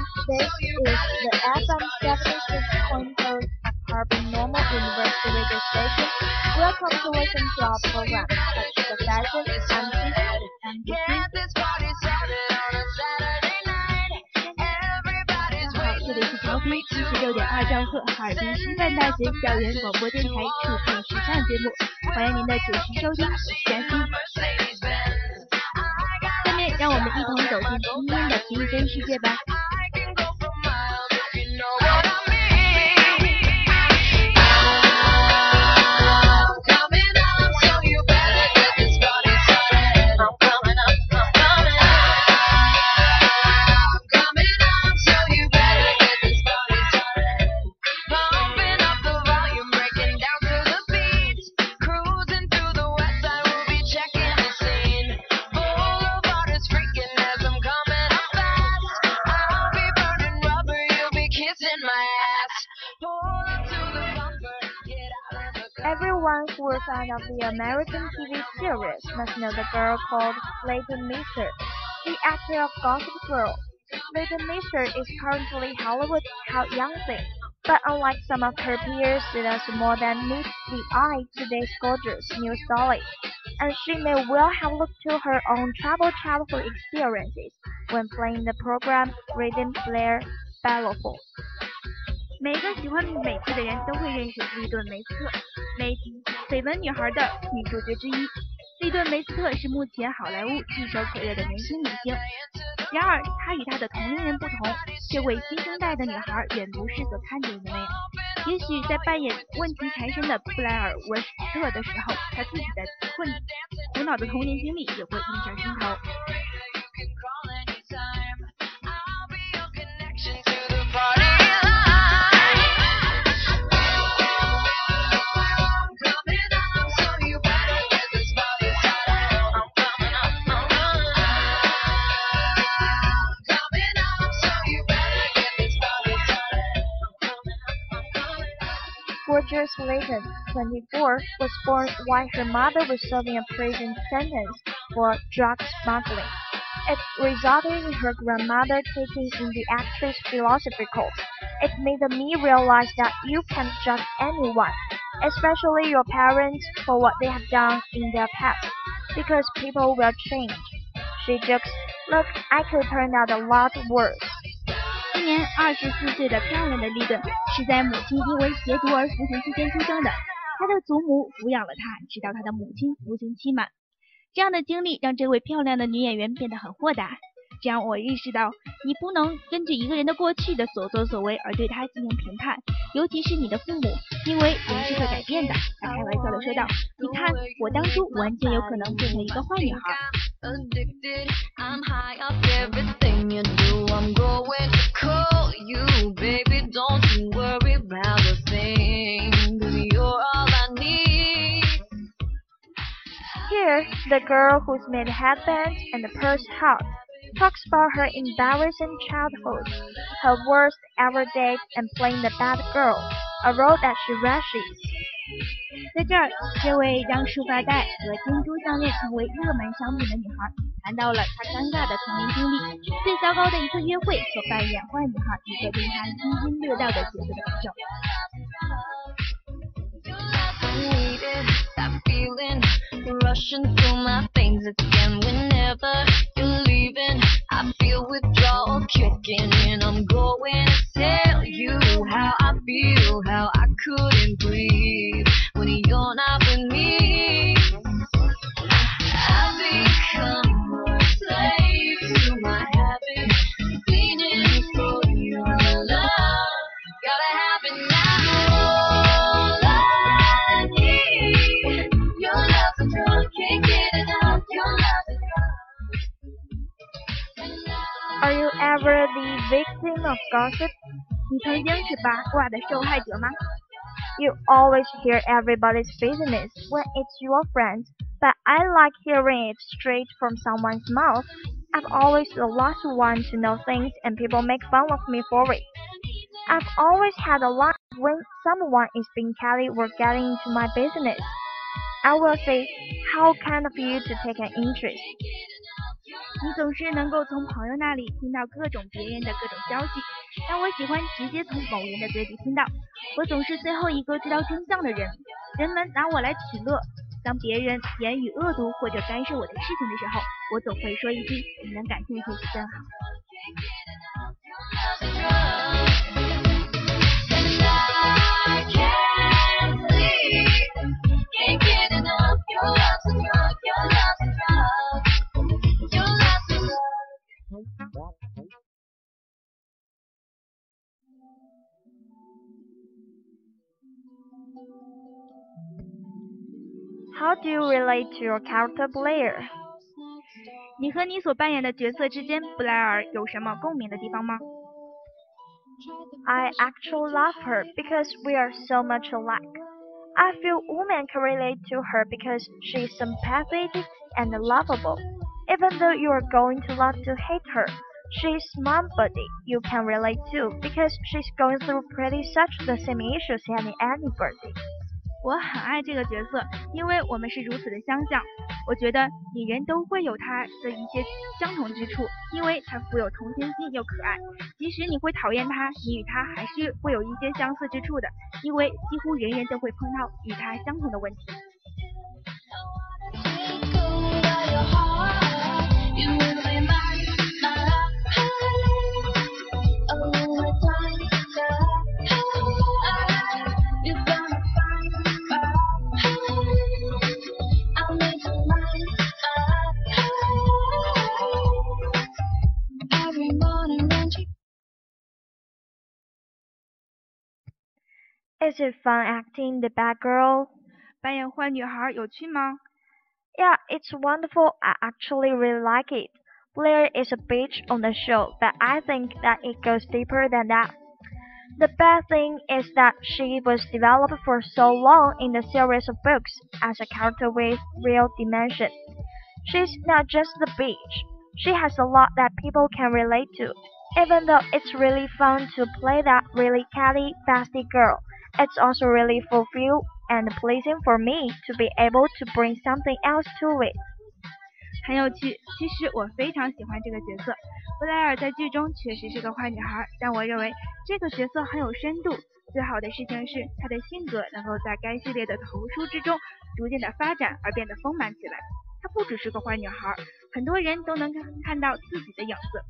This is the FM 76.0 Harbin Normal University radio station. Welcome to listen to our program, Touch the Fashion, I'm Cici, and this is 大家好，这里是调频七十六点二兆赫哈尔滨师范大学校园广播电台触碰时尚节目，欢迎您的准时收听，我是嘉欣。下面让我们一同走进今天的缤纷世界吧。Fan of the American TV series must know the girl called Leighton Meester, the actor of Gossip Girl. Leighton Meester is currently Hollywood's hot young thing, but unlike some of her peers, she does more than meet the eye today's gorgeous new starlet. And she may well have looked to her own troubled childhood experiences when playing the program Reading Blair Waldorf. 每个喜欢美剧的人都会认识利顿梅斯特，美绯闻女孩的女主角之一。利顿梅斯特是目前好莱坞炙手可热的年轻女星，然而她与她的同龄人不同，这位新生代的女孩远不是所看见的那样。也许在扮演问题缠身的布莱尔文史特的时候，她自己的困苦恼的童年经历也会映上心头。Up. Leighton, 24, was born while her mother was serving a prison sentence for drug smuggling. It resulted in her grandmother taking in the actress philosophy course. It made me realize that you can't judge anyone, especially your parents, for what they have done in their past, because people will change. She jokes, look, I could turn out a lot worse. 今年二十四岁的漂亮的利顿是在母亲因为吸毒而服刑期间出生的。她的祖母抚养了她，直到她的母亲服刑期满。这样的经历让这位漂亮的女演员变得很豁达。这样我意识到，你不能根据一个人的过去的所作所为而对他进行评判，尤其是你的父母，因为人是会改变的。他开玩笑的说道：“你看，我当初完全有可能变成一个坏女孩。” Addicted, I'm high off everything you do. I'm going to call you, baby. Don't you worry about a thing. 'cause you're all I need. Here Blair, the girl who's made headbands and purse hot, talks about her embarrassing childhood, her worst ever date, and playing the bad girl, a role that she rushes. 在这儿，这位让束发带和珍珠项链成为热门商品的女孩，谈到了她尴尬的童年经历，最糟糕的一次约会所扮演坏女孩一个令她津津乐道的角色的感受。 Rushing through my veins again. Whenever you're leaving i feel withdrawal kicking in. I'm going to tell you how i feel how i couldn't breathe. When you're not with me gossip? 你曾经是八卦的受害者吗？ You always hear everybody's business when it's your friends, but I like hearing it straight from someone's mouth. I'm always the last one to know things and people make fun of me for it. I've always had a lot when someone is being catty or getting into my business. I will say, how kind of you to take an interest. 你总是能够从朋友那里听到各种别人的各种消息，但我喜欢直接从某人的嘴里听到。我总是最后一个知道真相的人，人们拿我来取乐。当别人言语恶毒或者干涉我的事情的时候，我总会说一句：“你能感兴趣真好。” How do you relate to your character Blair? 你和你所扮演的角色之间，布莱尔有什么共鸣的地方吗？ I actually love her because we are so much alike. I feel women can relate to her because she is sympathetic and lovable. Even though you are going to love to hate her, she is somebody you can relate to because she's going through pretty such the same issues as anybody. 我很爱这个角色，因为我们是如此的相像。我觉得女人都会有她的一些相同之处，因为她富有同情心又可爱。即使你会讨厌她，你与她还是会有一些相似之处的，因为几乎人人都会碰到与她相同的问题。Is it fun acting the bad girl? 扮演坏女孩有趣吗？ Yeah, it's wonderful. I actually really like it. Blair is a bitch on the show, but I think that it goes deeper than that. The bad thing is that she was developed for so long in the series of books as a character with real dimension. She's not just the bitch. She has a lot that people can relate to. Even though it's really fun to play that really catty, fasty girl, It's also really fulfill and pleasing for me to be able to bring something else to it. 很有趣。其实我非常喜欢这个角色。布莱尔在剧中确实是个坏女孩，但我认为这个角色很有深度。最好的事情是她的性格能够在该系列的图书之中逐渐的发展而变得丰满起来。她不只是个坏女孩，很多人都能看看到自己的影子。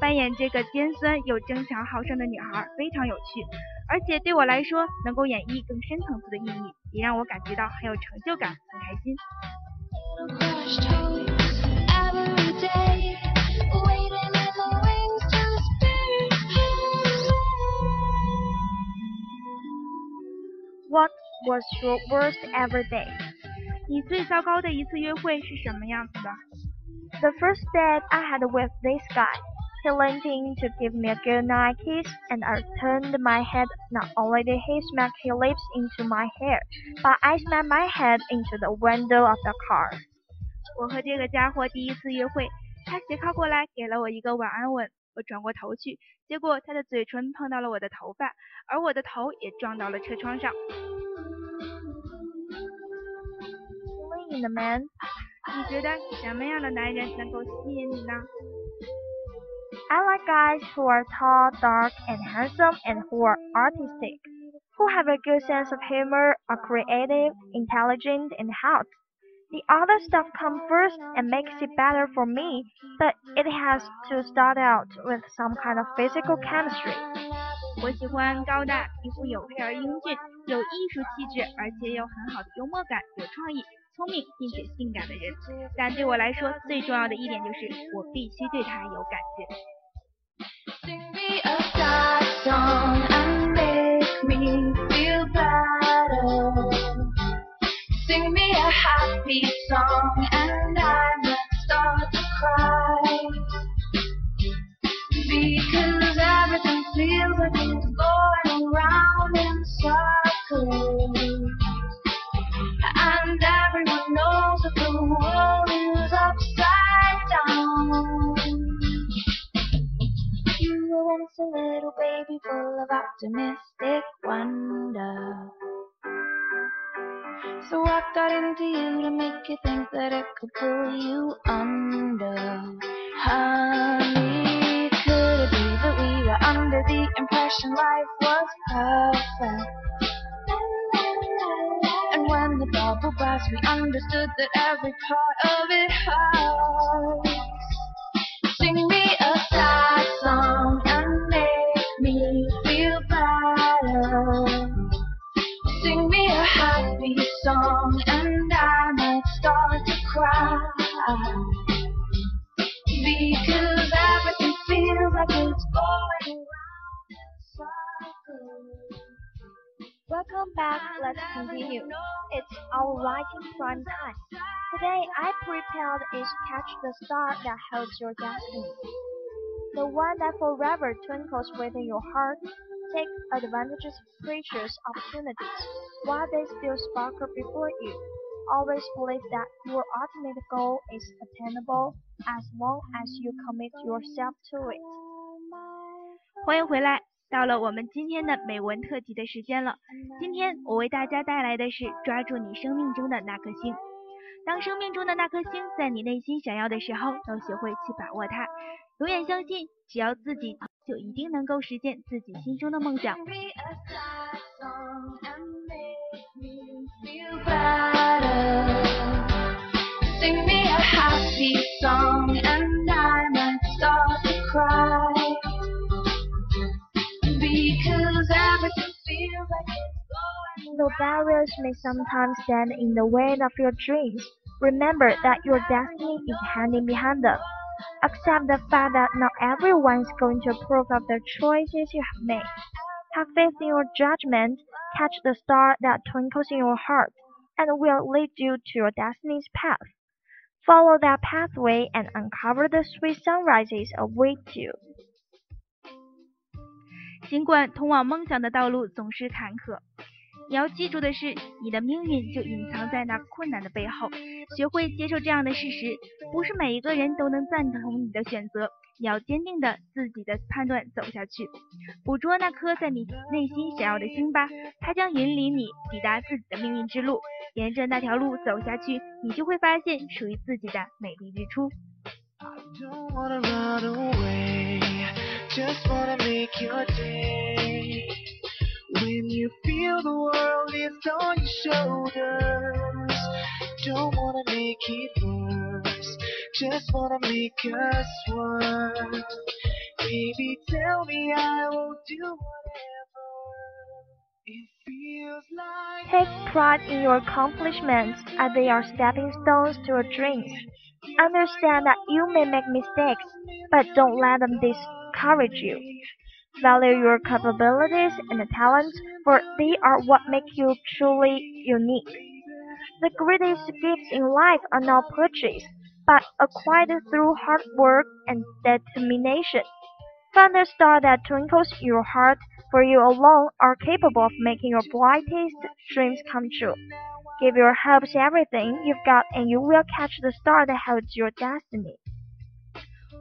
扮演这个尖酸又争强好胜的女孩非常有趣，而且对我来说，能够演绎更深层次的意义，也让我感觉到很有成就感，很开心。What was your worst ever day？你最糟糕的一次约会是什么样子的？The first date I had with this guy, He leaned in to give me a goodnight kiss, and I turned my head. Not only did he smack his lips into my hair, but I smacked my head into the window of the car. 我和这个家伙第一次约会，他斜靠过来给了我一个晚安吻，我转过头去，结果他的嘴唇碰到了我的头发，而我的头也撞到了车窗上。In the man，你觉得什么样的男人能够吸引你呢 ？I like guys who are tall, dark, and handsome and who are artistic, who have a good sense of humor, are creative, intelligent, and hot. The other stuff comes first and makes it better for me, but it has to start out with some kind of physical chemistry. 我喜欢高大、皮肤黝黑而英俊、有艺术气质，而且有很好的幽默感、有创意、聪明并且性感的人。但对我来说，最重要的一点就是我必须对他有感觉。 Song and make me feel better. Sing me a happy song and I might start to cry. Because everything feels like it's going around in circles. Little baby full of optimistic wonder. So I got into you to make you think that it could pull you under. Honey, could it be that we were under the impression life was perfect? And when the bubble burst, we understood that every part of it hurts. Sing me a sad song back. Let's continue. It's our writing prime time. Today I prepared is Catch the Star That Holds Your Destiny. The one that forever twinkles within your heart. Take advantage of precious opportunities while they still sparkle before you. Always believe that your ultimate goal is attainable as long as you commit yourself to it. 欢迎回来， 到了我们今天的美文特辑的时间了。今天我为大家带来的是抓住你生命中的那颗星。当生命中的那颗星在你内心闪耀的时候，要学会去把握它。永远相信，只要自己就一定能够实现自己心中的梦想。barriers may sometimes stand in the way of your dreams, remember that your destiny is hanging behind them. Accept the fact that not everyone is going to approve of the choices you have made. Have faith in your judgment, catch the star that twinkles in your heart, and will lead you to your destiny's path. Follow that pathway and uncover the sweet sunrises await you. 尽管通往梦想的道路总是坎坷， 你要记住的是，你的命运就隐藏在那困难的背后。学会接受这样的事实，不是每一个人都能赞同你的选择。你要坚定的自己的判断走下去，捕捉那颗在你内心闪耀的星吧，它将引领你抵达自己的命运之路。沿着那条路走下去，你就会发现属于自己的美丽日出。Don't wanna run away, just wanna make your day. When you feel the world is on your shoulders, don't wanna make it worse, just wanna make us one. Baby, tell me I will do whatever. It feels like Take pride in your accomplishments as they are stepping stones to your dreams. Understand that you may make mistakes, but don't let them discourage you. Value your capabilities and talents, for they are what make you truly unique. The greatest gifts in life are not purchased, but acquired through hard work and determination. Find the star that twinkles in your heart, for you alone are capable of making your brightest dreams come true. Give your hopes everything you've got, and you will catch the star that holds your destiny.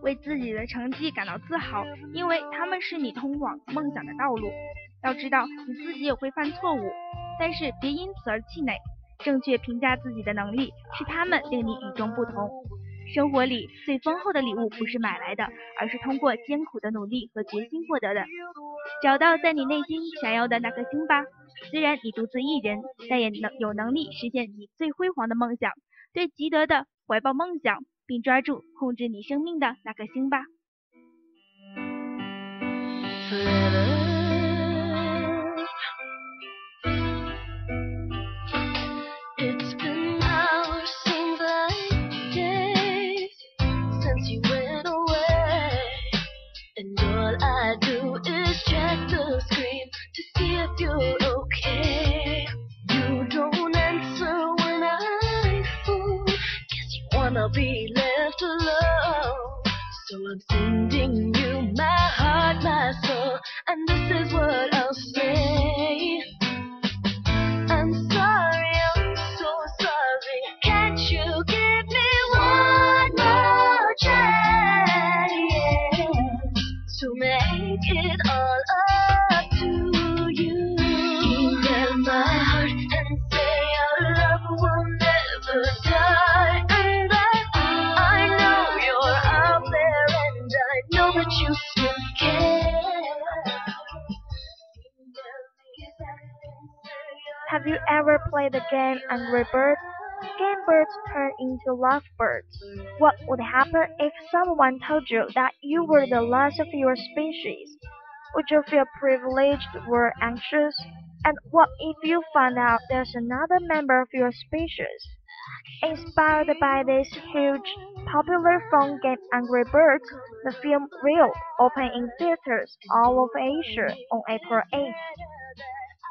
为自己的成绩感到自豪，因为他们是你通往梦想的道路。要知道，你自己也会犯错误，但是别因此而气馁。正确评价自己的能力，是他们令你与众不同。生活里最丰厚的礼物不是买来的，而是通过艰苦的努力和决心获得的。找到在你内心想要的那颗星吧。虽然你独自一人，但也能有能力实现你最辉煌的梦想。对积德的怀抱梦想，并抓住控制你生命的那颗星吧。Played the game Angry Birds? Game birds turn into lovebirds. What would happen if someone told you that you were the last of your species? Would you feel privileged or anxious? And what if you find out there's another member of your species? Inspired by this huge, popular phone game Angry Birds, the film will open in theaters all over Asia on April 8th.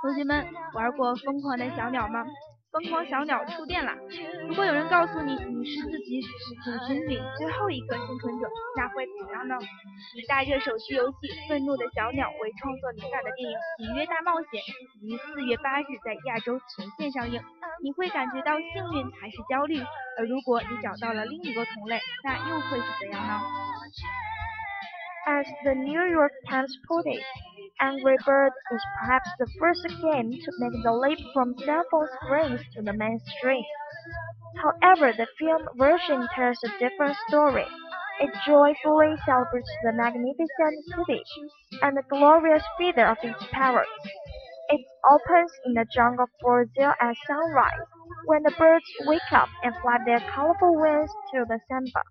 同学们玩过疯狂的小鸟吗？疯狂小鸟触电了！如果有人告诉你你是自己族群里最后一个幸存者，那会怎样呢？以大热手机游戏《愤怒的小鸟》为创作灵感的电影《里约大冒险》于四月八日在亚洲全线上映。你会感觉到幸运还是焦虑？而如果你找到了另一个同类，那又会是怎样呢？As the New York Times put it. Angry Birds is perhaps the first game to make the leap from phone screens to the mainstream. However, the film version tells a different story. It joyfully celebrates the magnificent city and the glorious feather of its parrots. It opens in the jungle Brazil at sunrise, when the birds wake up and flap their colorful wings to the samba.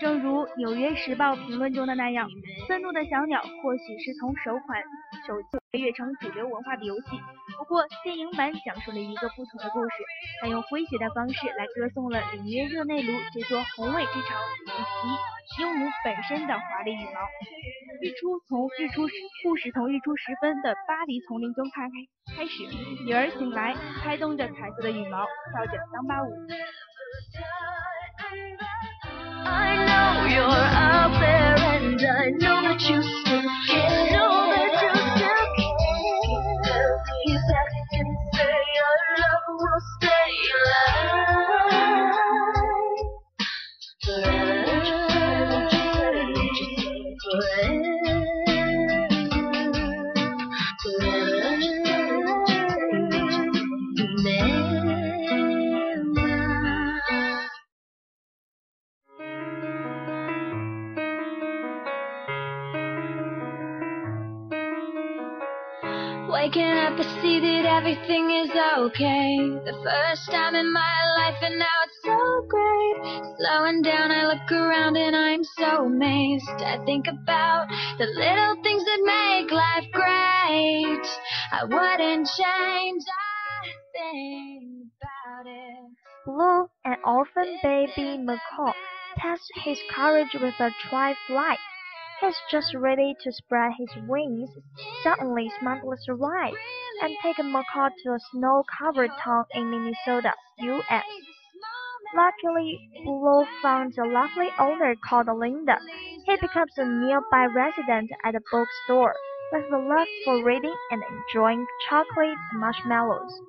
正如《纽约时报》评论中的那样，愤怒的小鸟或许是从首款手机飞跃成主流文化的游戏。不过，电影版讲述了一个不同的故事，它用诙谐的方式来歌颂了里约热内卢这座宏伟之城以及鹦鹉本身的华丽羽毛。日出从日出时故事从日出时分的巴黎丛林中开开始，女儿醒来，拍动着彩色的羽毛，跳着桑巴舞。I know you're out there and I know that you still care. Everything is okay. The first time in my life, and now it's so great. Slowing down, I look around and I'm so amazed. I think about the little things that make life great. I wouldn't change a thing about it. Blue, an orphan baby macaw, tests his courage with a try flight. He's just ready to spread his wings. Suddenly, smugglers arrive and take a macaw to a snow-covered town in Minnesota, U.S. Luckily, Bulu found a lovely owner called Linda. He becomes a nearby resident at a bookstore, with a love for reading and enjoying chocolate marshmallows.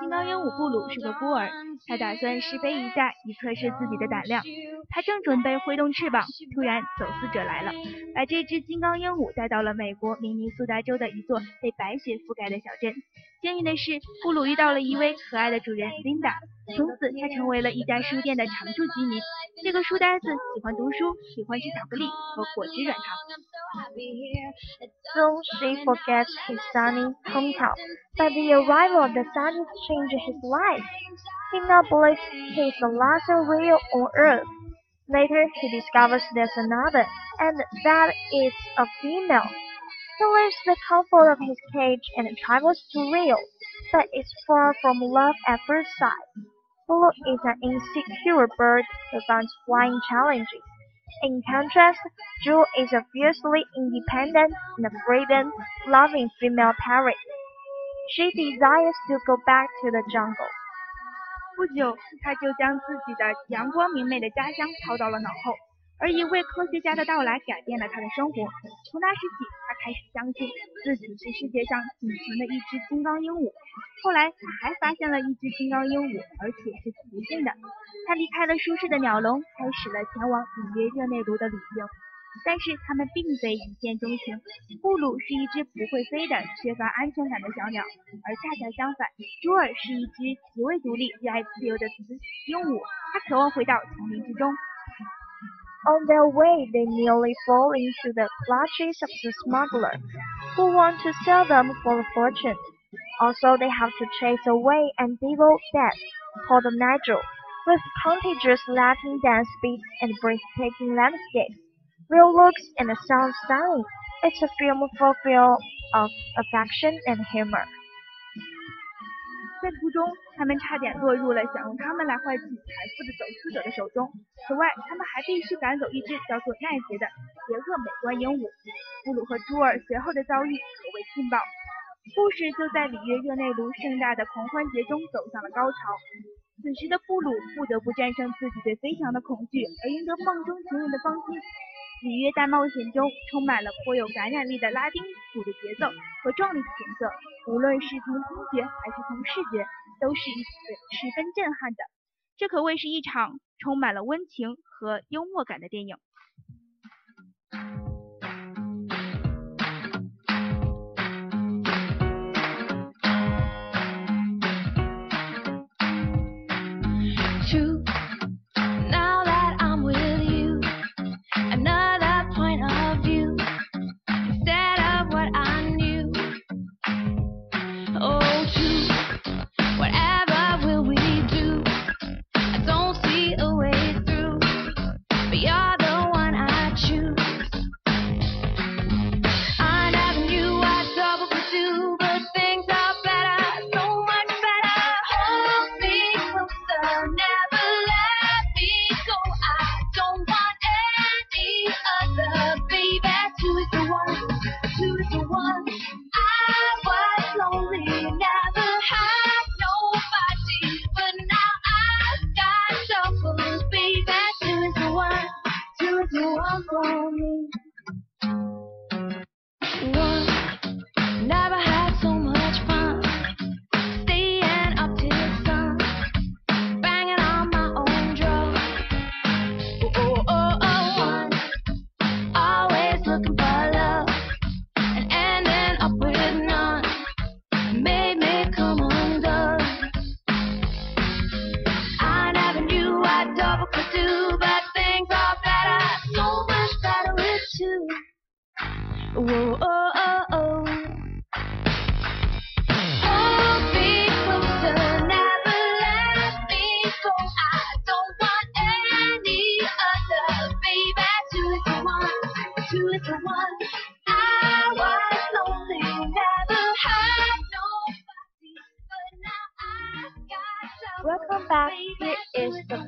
金刚鹦鹉布鲁是个孤儿，他打算试飞一下，以测试自己的胆量。他正准备挥动翅膀，突然走私者来了，把这只金刚鹦鹉带到了美国明尼苏达州的一座被白雪覆盖的小镇。幸运的是，布鲁遇到了一位可爱的主人 Linda，，从此他成为了一家书店的常驻居民。这个书呆子喜欢读书，喜欢吃巧克力和果汁软糖。Soon she forgets his sunny hometown, but the arrival of the sun has changed his life. He now believes he is the last real on earth. Later, he discovers there's another, and that it's a female. He leaves the comfort of his cage and travels to Rio, but is far from love at first sight. Bulu is an insecure bird who finds flying challenging. In contrast, Jewel is a fiercely independent and freedom loving female parrot. She desires to go back to the jungle. 不久，他就将自己的阳光明媚的家乡抛到了脑后， 而一位科学家的到来改变了他的生活。从那时起，他开始相信自己是世界上仅存的一只金刚鹦鹉。后来，他还发现了一只金刚鹦鹉，而且是雌性的。他离开了舒适的鸟笼，开始了前往里约热内卢的旅行。但是他们并非一见钟情。布鲁是一只不会飞的、缺乏安全感的小鸟，而恰恰相反，朱尔是一只极为独立、热爱自由的雌鹦鹉。它渴望回到丛林之中。On their way, they nearly fall into the clutches of the smuggler, who want to sell them for a fortune. Also, they have to chase away an evil death called Nigel, with contagious Latin dance beats and breathtaking landscapes real looks and a sound stunning. It's a film full of affection and humor. 在途中，他们差点落入了想用他们来换取财富的走私者的手中。此外，他们还必须赶走一只叫做奈杰的邪恶美观鹦鹉。布鲁和朱尔随后的遭遇可谓劲爆。故事就在里约热内卢盛大的狂欢节中走向了高潮。此时的布鲁不得不战胜自己对飞翔的恐惧，而赢得梦中情人的芳心。里约大冒险中充满了颇有感染力的拉丁舞的节奏和壮丽的景色，无论是从听觉还是从视觉，都是一次十分震撼的。这可谓是一场充满了温情和幽默感的电影。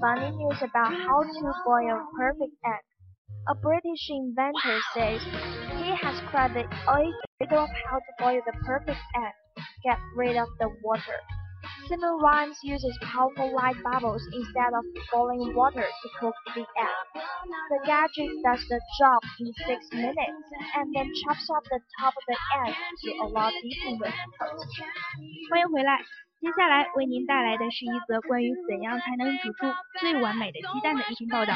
funny news about how to boil a perfect egg. A British inventor says he has cracked the idea of how to boil the perfect egg. Get rid of the water. Semmelweis uses powerful light bubbles instead of boiling water to cook the egg. The gadget does the job in six minutes and then chops off the top of the egg to allow dipping with toast. 欢迎回来， 接下来为您带来的是一则关于怎样才能煮出最完美的鸡蛋的一篇报道。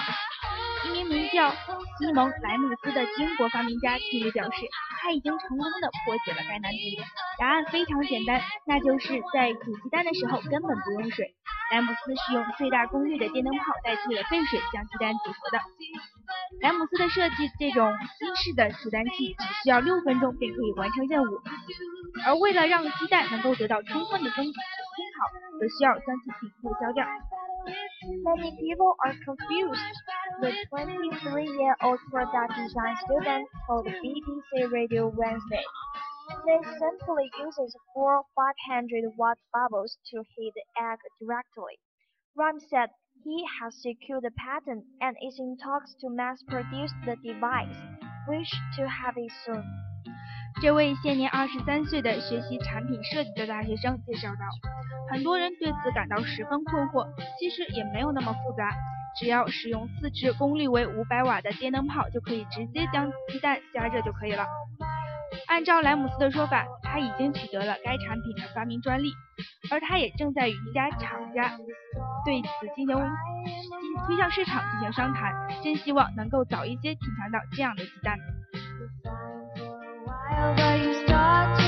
一名名叫西蒙·莱姆斯的英国发明家近日表示，他已经成功的破解了该难题。答案非常简单，那就是在煮鸡蛋的时候根本不用水。莱姆斯是用最大功率的电灯泡代替了沸水将鸡蛋煮熟的。莱姆斯的设计这种新式的煮蛋器只需要六分钟便可以完成任务，而为了让鸡蛋能够得到充分的烘 烘烤，则需要将其顶部削掉。 Many people are confused. The 23-year-old product design student told BBC Radio Wednesday. This simply uses four 500-watt bubbles to heat the egg directly. Rhyme said he has secured the patent and is in talks to mass-produce the device, wish to have it soon. 这位现年二十三岁的学习产品设计的大学生介绍道：“很多人对此感到十分困惑，其实也没有那么复杂，只要使用四支功率为五百瓦的电灯泡，就可以直接将鸡蛋加热就可以了。”按照莱姆斯的说法，他已经取得了该产品的发明专利，而他也正在与一家厂家对此进行推向市场进行商谈，真希望能够早一些品尝到这样的鸡蛋。But you start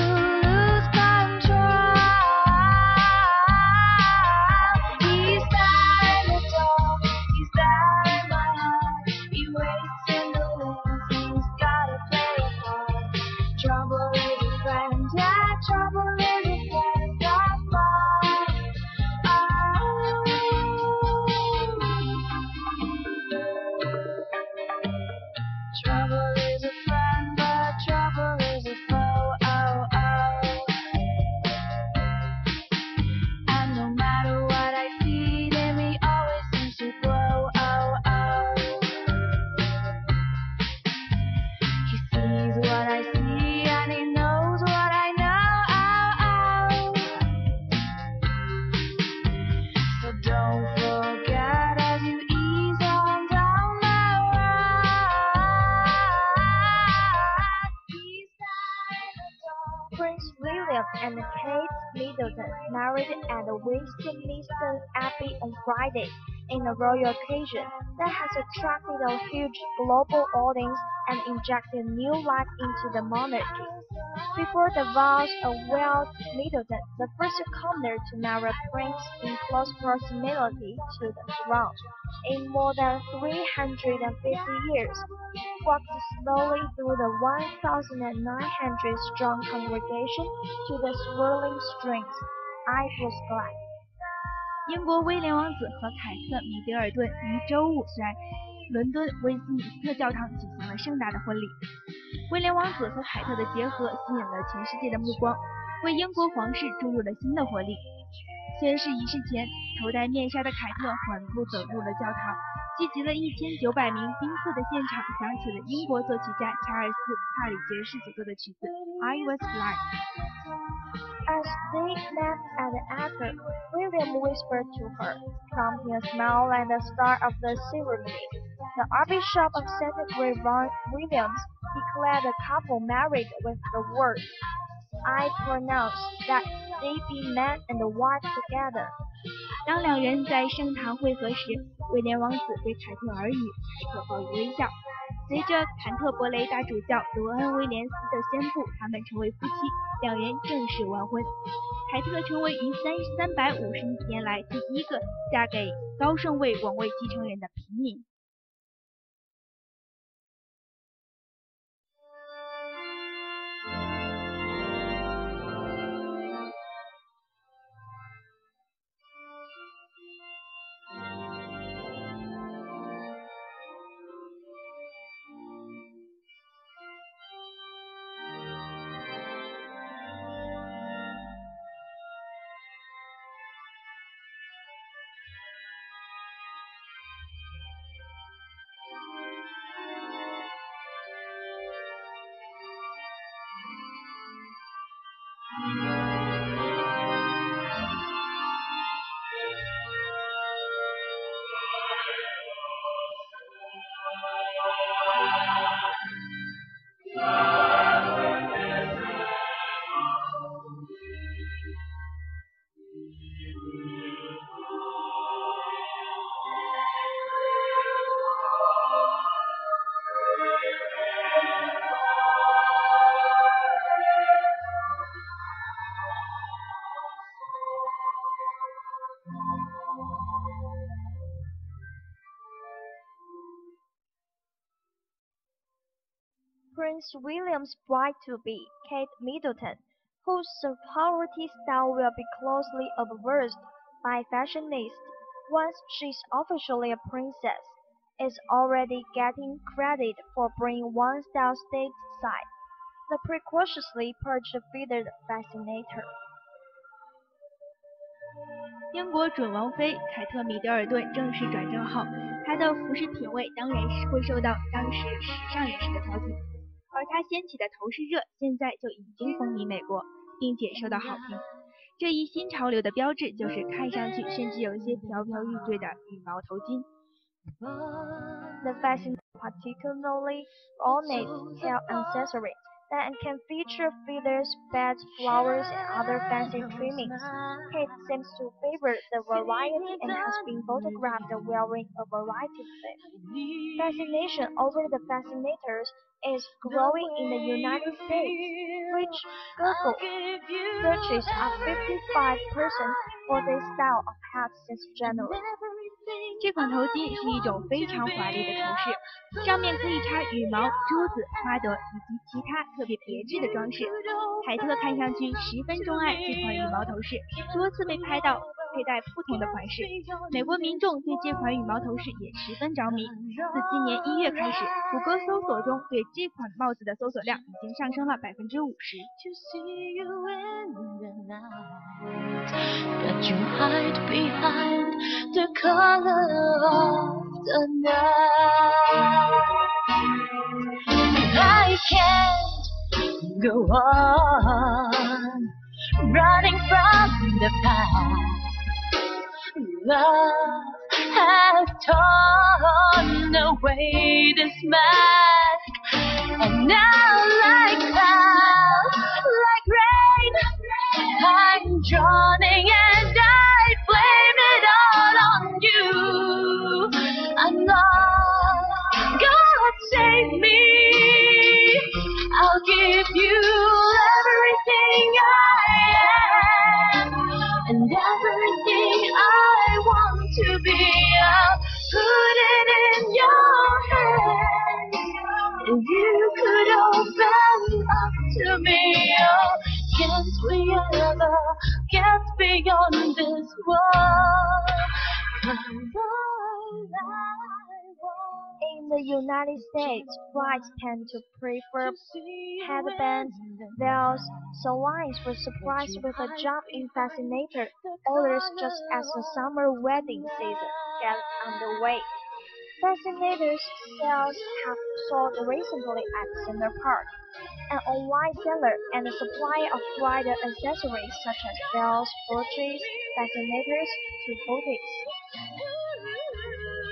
Prince William and Kate Middleton married at Westminster Abbey on Friday in a royal occasion that has attracted a huge global audience and injected new life into the monarchy. Before the vows of Walt Middleton, the first comer to marry a prince in close proximity to the throne in more than 350 years, walked slowly through the 1,900 strong congregation to the swirling strings. I was glad. 英国威廉王子和凯特·米德尔顿于周五在伦敦威斯敏斯特教堂举行了盛大的婚礼。威廉王子和凯特的结合吸引了全世界的目光，为英国皇室注入了新的活力。宣誓仪式前，头戴面纱的凯特缓步走入了教堂，聚集了一千九百名宾客的现场响起了英国作曲家查尔斯·帕里爵士所作的曲子《I Was Blind》。As they met at the altar, William whispered to her, prompting a smile and the start of the ceremony. The Archbishop of Canterbury, Ron Williams, declared the couple married with the words, I pronounce that they be man and wife together. 当两人在圣堂会合时，威廉王子对凯特耳语，凯特报以微笑。 随着坎特伯雷大主教罗恩·威廉斯的宣布，他们成为夫妻，两人正式完婚。凯特成为于三三百五十年来第一个嫁给高盛位王位继承人的平民。Prince William's bride-to-be, Kate Middleton, whose sorority style will be closely observed by fashionists once she's officially a princess, is already getting credit for bringing one style stateside, the precautiously perched feathered fascinator. 英国准王妃凯特·米德尔顿正式转正后，她的服饰品味当然是会受到当时时尚人士的挑剔， 而她掀起的头饰热现在就已经风靡美国，并且受到好评。这一新潮流的标志就是看上去甚至有一些飘飘欲坠的羽毛头巾。The fashion particularly ornate tail accessories that can feature feathers, beds, flowers, and other fancy trimmings. Kate seems to favor the variety and has been photographed wearing a variety of them. Fascination over the fascinators is growing in the United States, which Google searches are 55% for this style of hat since January. 这款头巾是一种非常华丽的头饰，上面可以插羽毛、珠子、花朵以及其他特别别致的装饰。凯特看上去十分钟爱这款羽毛头饰，多次被拍到佩戴不同的款式。美国民众对这款羽毛头饰也十分着迷。自今年一月开始，谷歌搜索中对这款帽子的搜索量已经上升了百分之五十。go on running from the past. Love has torn away this mask, and now like clouds, like rain, I'm drowning beyond this wall? 'Cause all I want In the United States, brides tend to prefer headbands, veils, so lines were surprised with a jump in fascinator orders just as the summer wedding season gets underway. Fascinators sales have soared recently at Cedar Park, An online seller and supplier of wider accessories such as bells, brooches, fascinators to boutiques。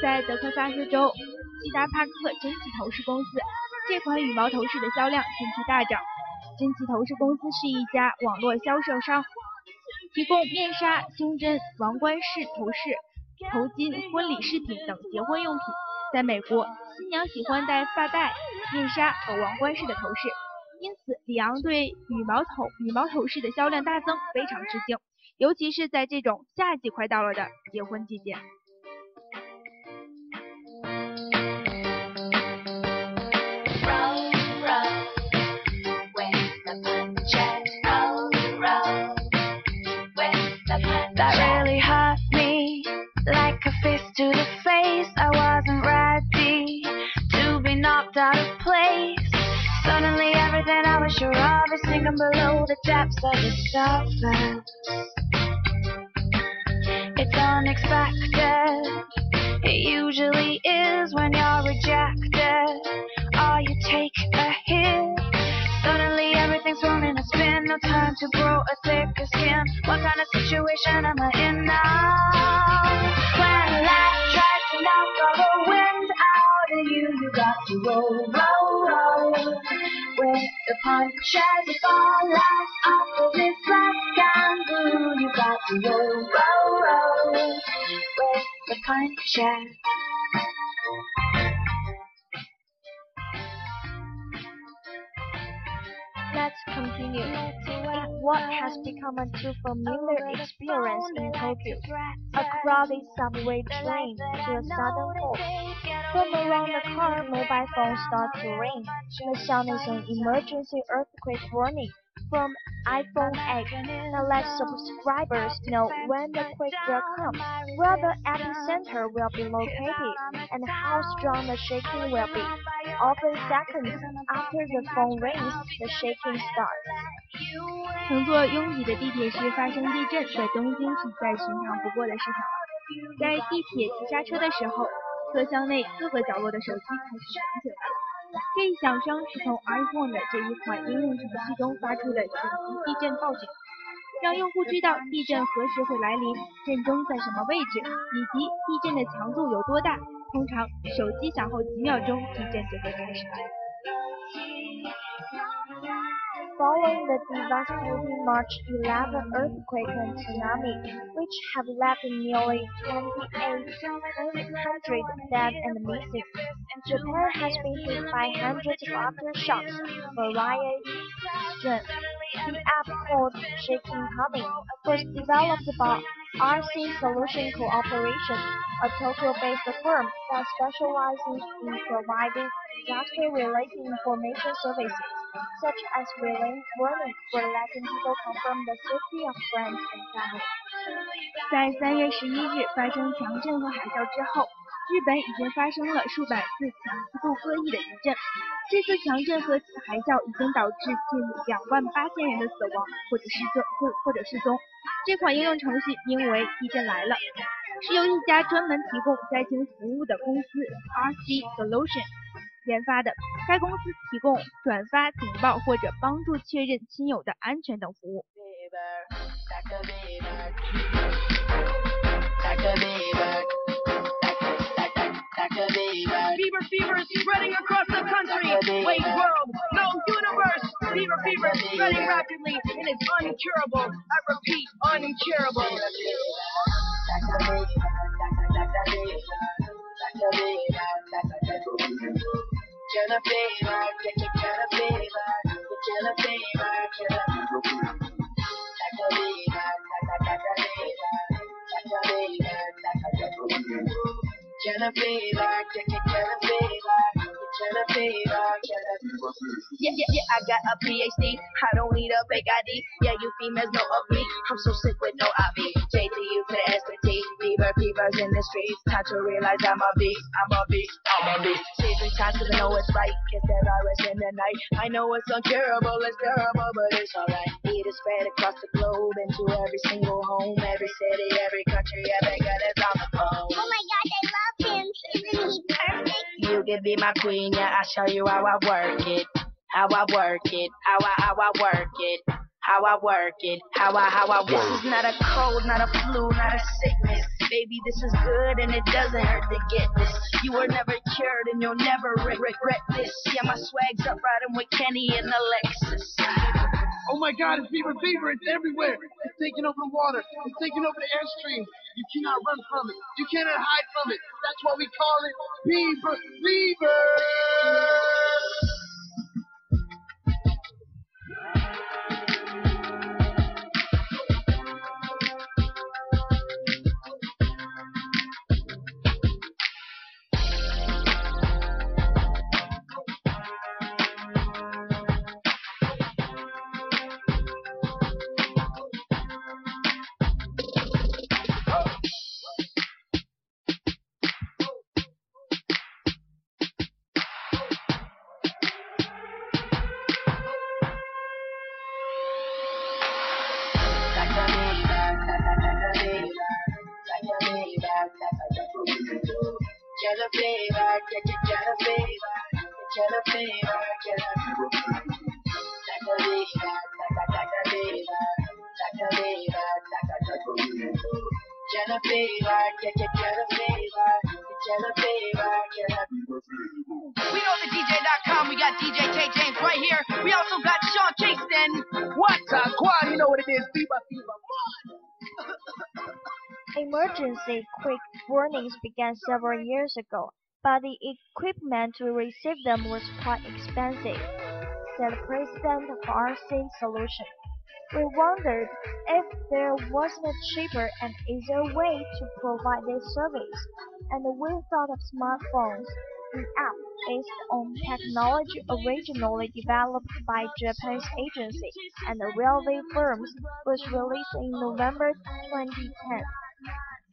在德克萨斯州，西达帕克真奇头饰公司，这款羽毛头饰的销量近期大涨。真奇头饰公司是一家网络销售商，提供面纱、胸针、王冠式头饰、头巾、婚礼饰品等结婚用品。在美国，新娘喜欢戴发带、面纱和王冠式的头饰。因此里昂对羽毛头羽毛头饰的销量大增非常吃惊，尤其是在这种夏季快到了的结婚季节。Of below the depths of the surface. It's unexpected. It usually is when you're rejected. Or you take a hit. Suddenly everything's thrown a spin. No time to grow a thicker skin. What kind of situation am I in now? When life tries to knock all the wind out of you, you got to roll. With the punches fall out of this black and blue, you got to roll, roll, roll. With the punches. Let's continue. In what has become a too familiar experience in Tokyo, a crowded subway train to a sudden halt. From around the car, mobile phones start to ring. The sound is an emergency earthquake warning from iPhone app and let subscribers know when the quake will come, where the epicenter will be located, and how strong the shaking will be. Often seconds after the phone rings, the shaking starts. 这一响声是从 iPhone 的这一款应用程序中发出的紧急地震报警，让用户知道地震何时会来临，震中在什么位置，以及地震的强度有多大。通常手机响后几秒钟，地震就会开始了。Following the devastating March 11 earthquake and tsunami, which have left nearly 2,800 dead and missing, Japan has been hit by hundreds of aftershocks of various strength. The app called Shaking Coming was developed by RC Solution Cooperation, a Tokyo-based firm that specializes in providing disaster-related information services, such as relaying warnings for letting people confirm the safety of friends and family. 在三月十一日发生强震和海啸之后，日本已经发生了数百次强度各异的地震。这次强震和海啸已经导致近两万八千人的死亡或者失踪或或者失踪。这款应用程序名为“地震来了”，是由一家专门提供灾情服务的公司 RC Solution 研发的。该公司提供转发警报或者帮助确认亲友的安全等服务。can I be like? Can, can I be like? Can I be like? Can I be like? Can I be like? Can be like? Can I be like? Can I be like? Can I be like? Can I be like? Can I be like? Yeah, yeah, yeah, I got a PhD. I don't need a fake ID. Yeah, you females know of me. I'm so sick with no IV. J to the S to T. Fever, fevers in the streets. Time to realize I'm a beast. I'm a beast. I'm a beast. Say three cause I know it's right. Kiss that virus in the night. I know it's uncurable, it's terrible, but it's alright. It is spread across the globe into every single home, every city, every country, every gut is on the phone. Oh my god, You can be my queen, yeah, I'll show you how I work it. How I work it, how I, how I work it. How I work it, how I, how I work This is not a cold, not a flu, not a sickness. Baby, this is good and it doesn't hurt to get this. You were never cured and you'll never re- regret this. Yeah, my swag's up riding with Kenny in the Lexus. Oh my God, it's fever, fever. It's everywhere. It's taking over the water. It's taking over the airstream. You cannot run from it. You cannot hide from it. That's why we call it fever, fever. Several years ago, but the equipment to receive them was quite expensive, said the president of RC Solution. We wondered if there wasn't a cheaper and easier way to provide this service, and we thought of smartphones. The app, based on technology originally developed by Japanese agency and railway firms, was released in November 2010.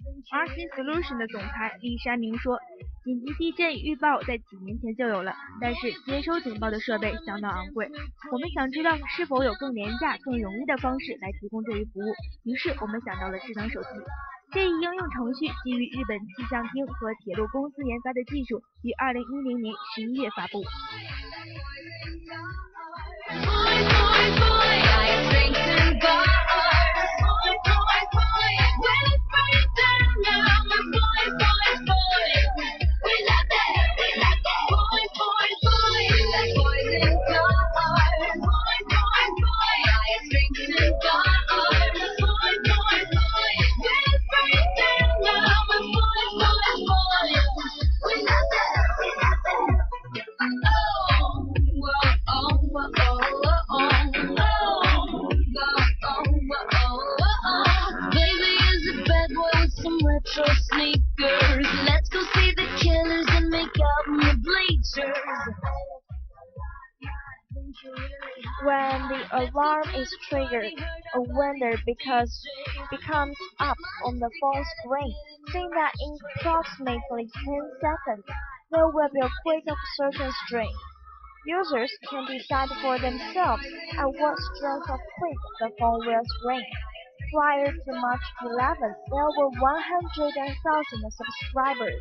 RC Solution 的总裁李山明说，紧急地震预报在几年前就有了，但是接收警报的设备相当昂贵。我们想知道是否有更廉价、更容易的方式来提供这一服务，于是我们想到了智能手机。这一应用程序基于日本气象厅和铁路公司研发的技术，于二零一零年十一月发布。When the alarm is triggered, a window because becomes up on the phone screen, saying that in approximately 10 seconds there will be a quick certain string. Users can decide for themselves at what strength of quick the phone will ring. Prior to March 11, there were 100,000 subscribers.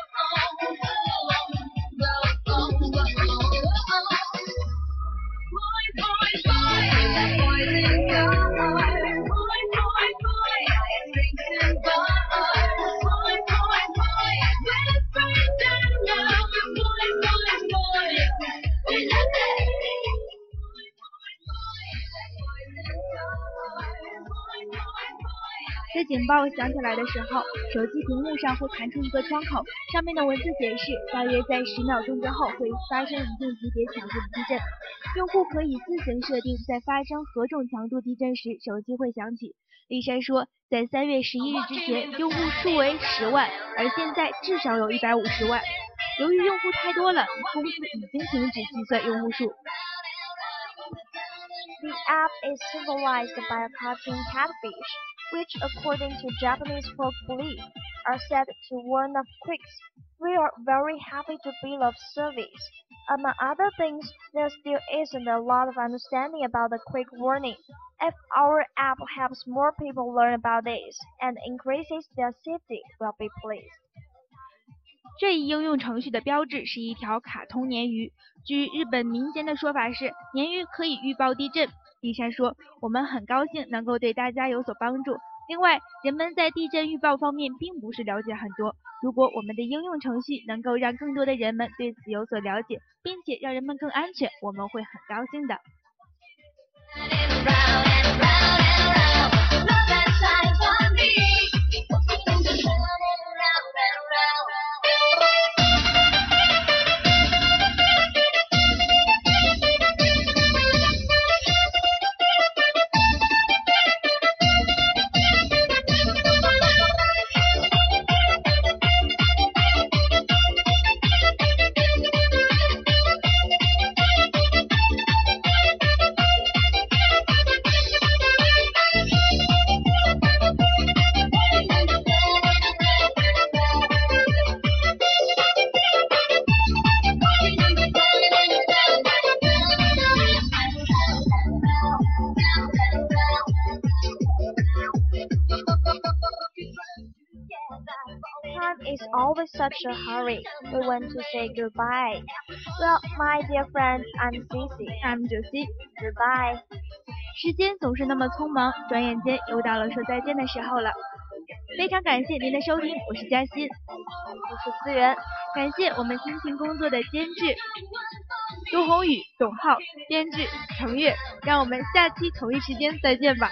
Thank 警报响起来的时候，手机屏幕上会弹出一个窗口，上面的文字显示，大约在十秒钟之后会发生一定级别强度的地震。用户可以自行设定在发生何种强度地震时手机会响起。丽珊说，在三月十一日之前，用户数为十万，而现在至少有一百五十万。由于用户太多了，公司已经停止计算用户数。The app is symbolized by a cartoon catfish, which, according to Japanese folk belief, are said to warn of quakes. We are very happy to be of service. Among other things, there still isn't a lot of understanding about the quake warning. If our app helps more people learn about this and increases their safety, we'll be pleased. 这一应用程序的标志是一条卡通鲶鱼。据日本民间的说法是，鲶鱼可以预报地震。 丽莎说：“我们很高兴能够对大家有所帮助。另外，人们在地震预报方面并不是了解很多。如果我们的应用程序能够让更多的人们对此有所了解，并且让人们更安全，我们会很高兴的。” Such a hurry. We want to say goodbye. Well, my dear friend, I'm Cici. I'm Josie. Goodbye. 时间总是那么匆忙，转眼间又到了说再见的时候了。非常感谢您的收听，我是嘉欣，我是思源，感谢我们辛勤工作的监制杜宏宇、董浩，编制程月，让我们下期同一时间再见吧。